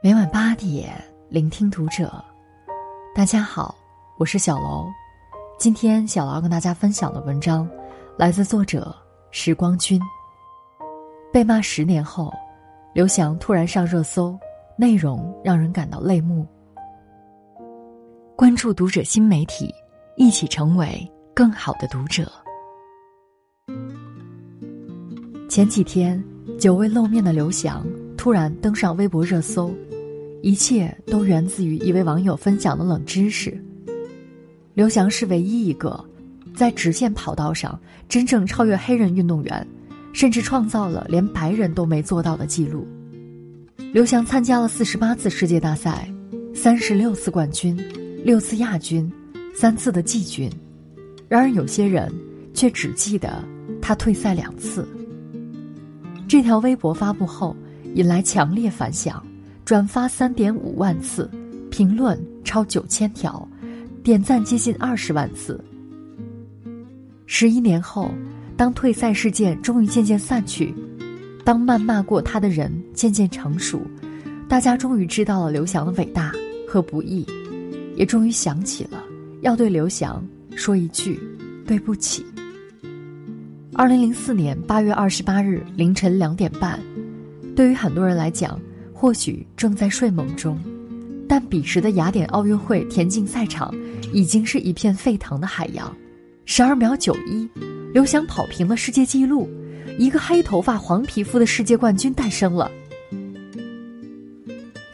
每晚八点，聆听读者。大家好，我是小楼。今天小楼跟大家分享的文章，来自作者时光君。被骂十年后，刘翔突然上热搜，内容让人感到泪目。关注读者新媒体，一起成为更好的读者。前几天，久未露面的刘翔突然登上微博热搜。一切都源自于一位网友分享的冷知识。刘翔是唯一一个在直线跑道上真正超越黑人运动员，甚至创造了连白人都没做到的记录。刘翔参加了四十八次世界大赛，三十六次冠军，六次亚军，三次的季军。然而有些人却只记得他退赛两次。这条微博发布后，引来强烈反响。转发三点五万次，评论超九千条，点赞接近二十万次。十一年后，当退赛事件终于渐渐散去，当谩骂过他的人渐渐成熟，大家终于知道了刘翔的伟大和不易，也终于想起了要对刘翔说一句对不起。二零零四年八月二十八日凌晨两点半，对于很多人来讲。或许正在睡梦中，但彼时的雅典奥运会田径赛场已经是一片沸腾的海洋。十二秒九一，刘翔跑平了世界纪录，一个黑头发、黄皮肤的世界冠军诞生了。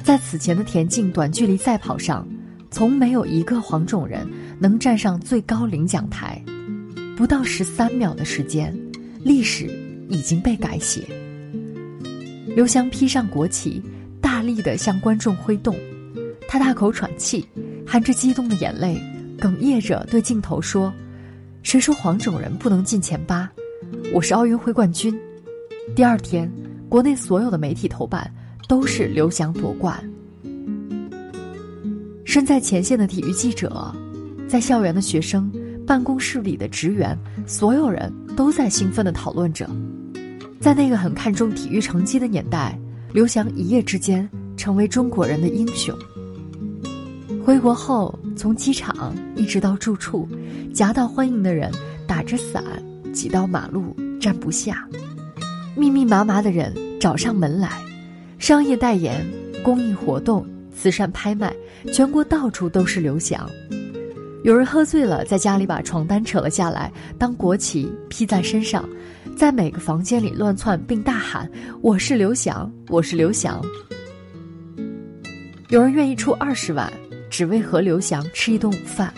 在此前的田径短距离赛跑上，从没有一个黄种人能站上最高领奖台。不到十三秒的时间，历史已经被改写。刘翔披上国旗。大力的向观众挥动，他大口喘气，含着激动的眼泪，哽咽着对镜头说：“谁说黄种人不能进前八？我是奥运会冠军。”第二天，国内所有的媒体头版都是刘翔夺冠。身在前线的体育记者，在校园的学生，办公室里的职员，所有人都在兴奋的讨论着，在那个很看重体育成绩的年代。刘翔一夜之间成为中国人的英雄。回国后，从机场一直到住处，夹道欢迎的人打着伞挤到马路站不下，密密麻麻的人找上门来，商业代言、公益活动、慈善拍卖，全国到处都是刘翔。有人喝醉了，在家里把床单扯了下来当国旗披在身上。在每个房间里乱窜，并大喊：“我是刘翔，我是刘翔。”有人愿意出二十万，只为和刘翔吃一顿午饭。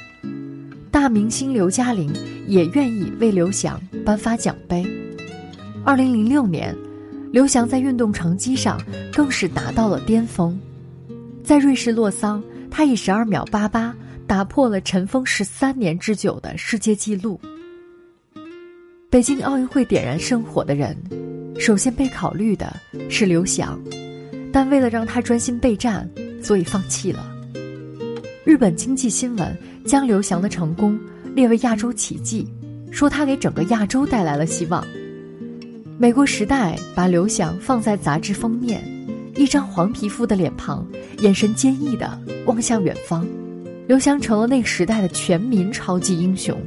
大明星刘嘉玲也愿意为刘翔颁发奖杯。二零零六年，刘翔在运动成绩上更是达到了巅峰，在瑞士洛桑，他以十二秒八八打破了尘封十三年之久的世界纪录。北京奥运会点燃圣火的人，首先被考虑的是刘翔，但为了让他专心备战，所以放弃了。日本经济新闻将刘翔的成功列为亚洲奇迹，说他给整个亚洲带来了希望。美国时代把刘翔放在杂志封面，一张黄皮肤的脸庞，眼神坚毅的望向远方，刘翔成了那个时代的全民超级英雄。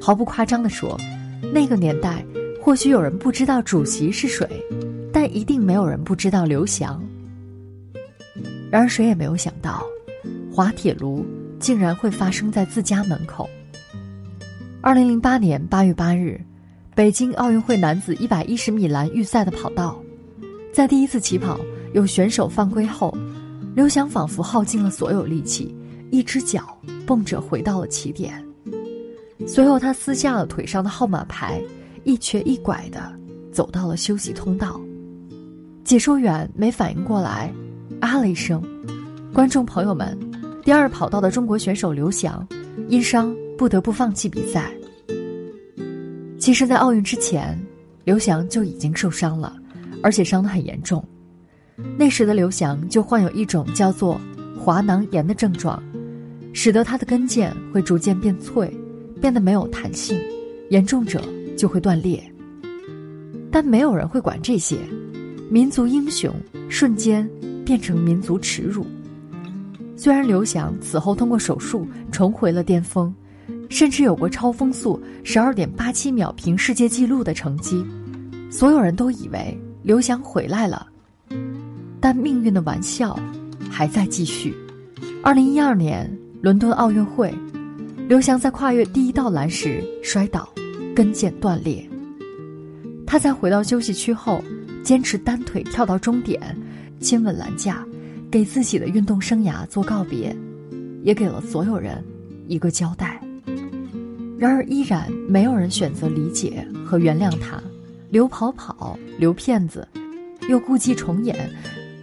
毫不夸张地说。那个年代，或许有人不知道主席是谁，但一定没有人不知道刘翔。然而，谁也没有想到，滑铁卢竟然会发生在自家门口。二零零八年八月八日，北京奥运会男子一百一十米栏预赛的跑道，在第一次起跑有选手犯规后，刘翔仿佛耗尽了所有力气，一只脚蹦着回到了起点。随后，他撕下了腿上的号码牌，一瘸一拐的走到了休息通道。解说员没反应过来，啊了一声。观众朋友们，第二跑道的中国选手刘翔因伤不得不放弃比赛。其实，在奥运之前，刘翔就已经受伤了，而且伤得很严重。那时的刘翔就患有一种叫做滑囊炎的症状，使得他的跟腱会逐渐变脆。变得没有弹性，严重者就会断裂。但没有人会管这些，民族英雄瞬间变成民族耻辱。虽然刘翔此后通过手术重回了巅峰，甚至有过超风速十二点八七秒平世界纪录的成绩，所有人都以为刘翔回来了。但命运的玩笑还在继续。二零一二年伦敦奥运会，刘翔在跨越第一道栏时摔倒，跟腱断裂。他在回到休息区后，坚持单腿跳到终点，亲吻栏架，给自己的运动生涯做告别，也给了所有人一个交代。然而，依然没有人选择理解和原谅他。刘跑跑，刘骗子，又故伎重演。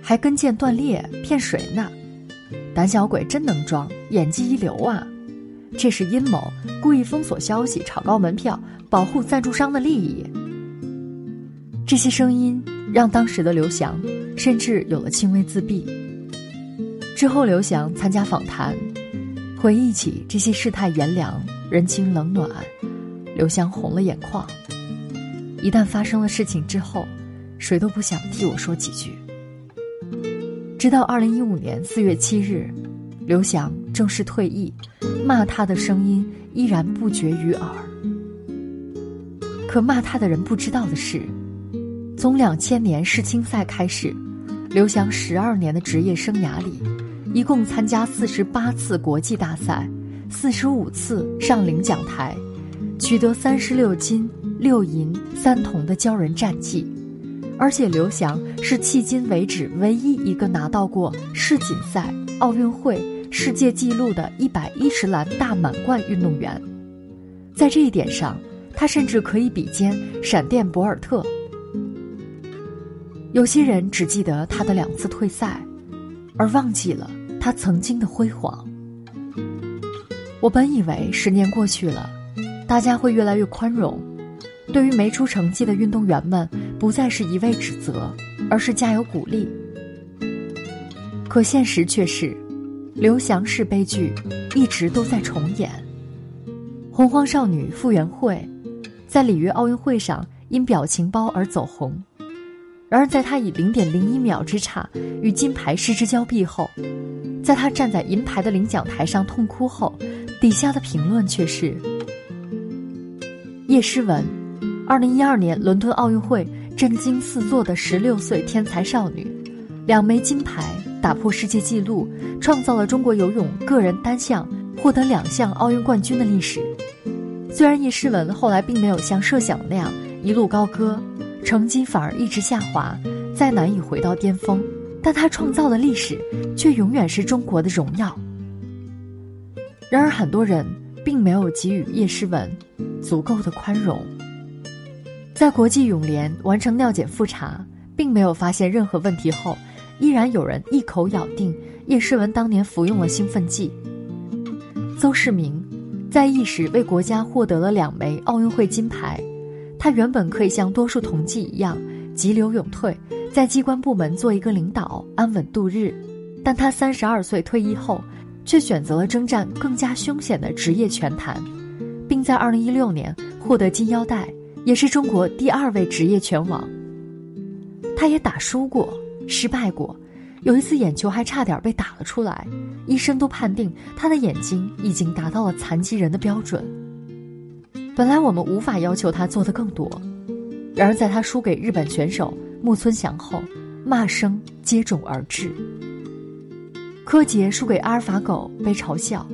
还跟腱断裂骗谁呢？胆小鬼真能装，演技一流啊！这是阴谋，故意封锁消息，炒高门票，保护赞助商的利益。这些声音让当时的刘翔甚至有了轻微自闭。之后，刘翔参加访谈，回忆起这些世态炎凉、人情冷暖，刘翔红了眼眶。一旦发生了事情之后，谁都不想替我说几句。直到二零一五年四月七日，刘翔正式退役，骂他的声音依然不绝于耳。可骂他的人不知道的是，从两千年世青赛开始，刘翔十二年的职业生涯里，一共参加四十八次国际大赛，四十五次上领奖台，取得三十六金六银三铜的骄人战绩。而且刘翔是迄今为止唯一一个拿到过世锦赛、奥运会世界纪录的一百一十栏大满贯运动员，在这一点上，他甚至可以比肩闪电博尔特。有些人只记得他的两次退赛，而忘记了他曾经的辉煌。我本以为十年过去了，大家会越来越宽容。对于没出成绩的运动员们，不再是一味指责，而是加油鼓励。可现实却是，刘翔式悲剧一直都在重演。洪荒少女傅园慧，在里约奥运会上因表情包而走红，然而在她以零点零一秒之差与金牌失之交臂后，在她站在银牌的领奖台上痛哭后，底下的评论却是叶诗文。二零一二年伦敦奥运会震惊四座的十六岁天才少女，两枚金牌打破世界纪录，创造了中国游泳个人单项获得两项奥运冠军的历史。虽然叶诗文后来并没有像设想那样一路高歌，成绩反而一直下滑，再难以回到巅峰，但她创造的历史却永远是中国的荣耀。然而，很多人并没有给予叶诗文足够的宽容。在国际泳联完成尿检复查，并没有发现任何问题后，依然有人一口咬定叶诗文当年服用了兴奋剂。邹市明在役时为国家获得了两枚奥运会金牌，他原本可以像多数同济一样急流勇退，在机关部门做一个领导，安稳度日。但他三十二岁退役后，却选择了征战更加凶险的职业拳坛，并在二零一六年获得金腰带。也是中国第二位职业拳王。他也打输过，失败过，有一次眼球还差点被打了出来，医生都判定他的眼睛已经达到了残疾人的标准。本来我们无法要求他做的更多，然而在他输给日本选手木村翔后，骂声接踵而至。柯洁输给阿尔法狗被嘲笑，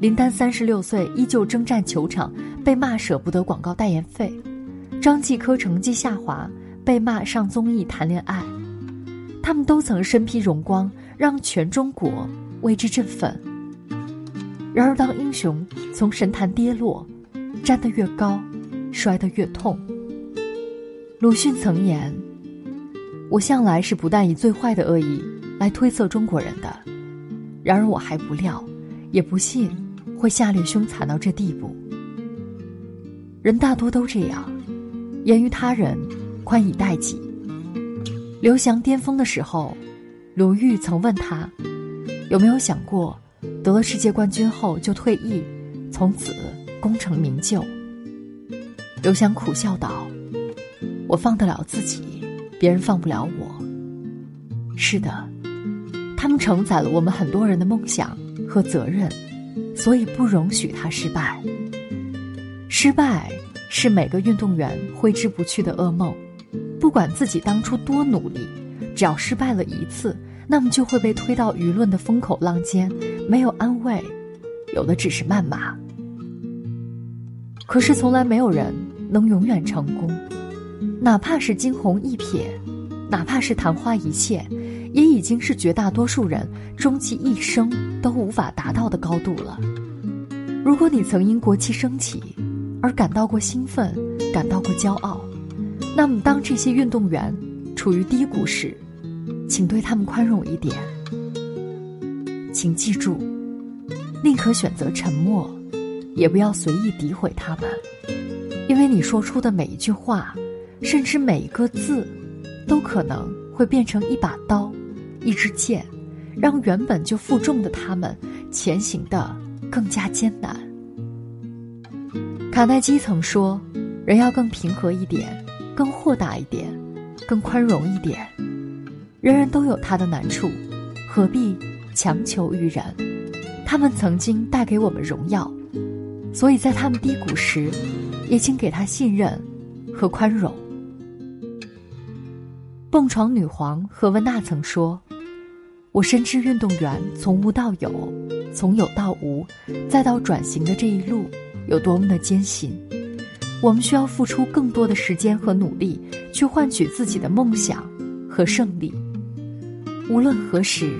林丹三十六岁依旧征战球场，被骂舍不得广告代言费。张继科成绩下滑，被骂上综艺谈恋爱，他们都曾身披荣光，让全中国为之振奋。然而，当英雄从神坛跌落，站得越高，摔得越痛。鲁迅曾言：“我向来是不但以最坏的恶意来推测中国人的，然而我还不料，也不信会下劣凶残到这地步。人大多都这样。”言于他人，宽以待己。刘翔巅峰的时候，鲁豫曾问他，有没有想过，得了世界冠军后就退役，从此功成名就？刘翔苦笑道：“我放得了自己，别人放不了我。是的，他们承载了我们很多人的梦想和责任，所以不容许他失败。失败是每个运动员挥之不去的噩梦，不管自己当初多努力，只要失败了一次，那么就会被推到舆论的风口浪尖，没有安慰，有的只是谩骂。可是从来没有人能永远成功，哪怕是惊鸿一瞥，哪怕是昙花一现，也已经是绝大多数人终其一生都无法达到的高度了。如果你曾因国旗升起而感到过兴奋，感到过骄傲，那么当这些运动员处于低谷时，请对他们宽容一点。请记住，宁可选择沉默。也不要随意诋毁他们，因为你说出的每一句话，甚至每一个字，都可能会变成一把刀、一支箭，让原本就负重的他们前行的更加艰难。卡耐基曾说：“人要更平和一点，更豁达一点，更宽容一点。人人都有他的难处，何必强求于人？他们曾经带给我们荣耀。”所以在他们低谷时，也请给他信任和宽容。蹦床女皇何文娜曾说：“我深知运动员从无到有，从有到无，再到转型的这一路有多么的艰辛。我们需要付出更多的时间和努力，去换取自己的梦想和胜利。无论何时，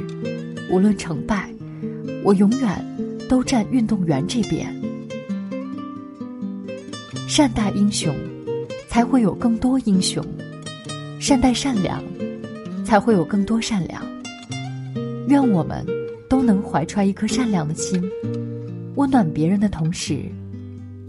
无论成败，我永远都站运动员这边。”善待英雄，才会有更多英雄；善待善良，才会有更多善良。愿我们都能怀揣一颗善良的心，温暖别人的同时，